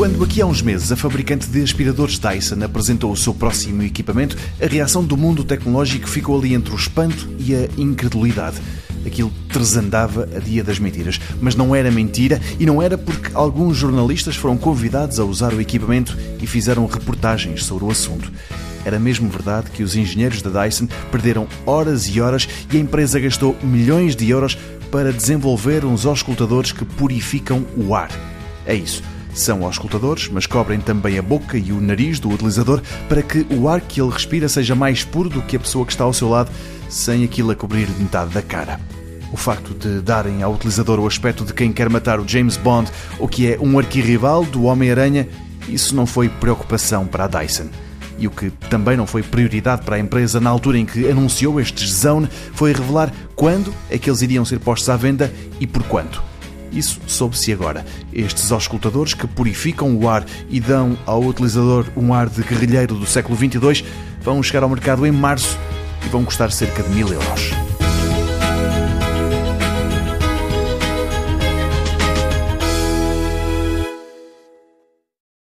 Quando aqui há uns meses a fabricante de aspiradores Dyson apresentou o seu próximo equipamento, a reação do mundo tecnológico ficou ali entre o espanto e a incredulidade. Aquilo tresandava a dia das mentiras. Mas não era mentira e não era porque alguns jornalistas foram convidados a usar o equipamento e fizeram reportagens sobre o assunto. Era mesmo verdade que os engenheiros da Dyson perderam horas e horas e a empresa gastou milhões de euros para desenvolver uns auscultadores que purificam o ar. É isso. São auscultadores, mas cobrem também a boca e o nariz do utilizador para que o ar que ele respira seja mais puro do que a pessoa que está ao seu lado, sem aquilo a cobrir metade da cara. O facto de darem ao utilizador o aspecto de quem quer matar o James Bond ou que é um arquirrival do Homem-Aranha, isso não foi preocupação para a Dyson. E o que também não foi prioridade para a empresa na altura em que anunciou estes Zone foi revelar quando é que eles iriam ser postos à venda e por quanto. Isso soube-se agora. Estes auscultadores que purificam o ar e dão ao utilizador um ar de guerrilheiro do século XXII vão chegar ao mercado em março e vão custar cerca de mil euros.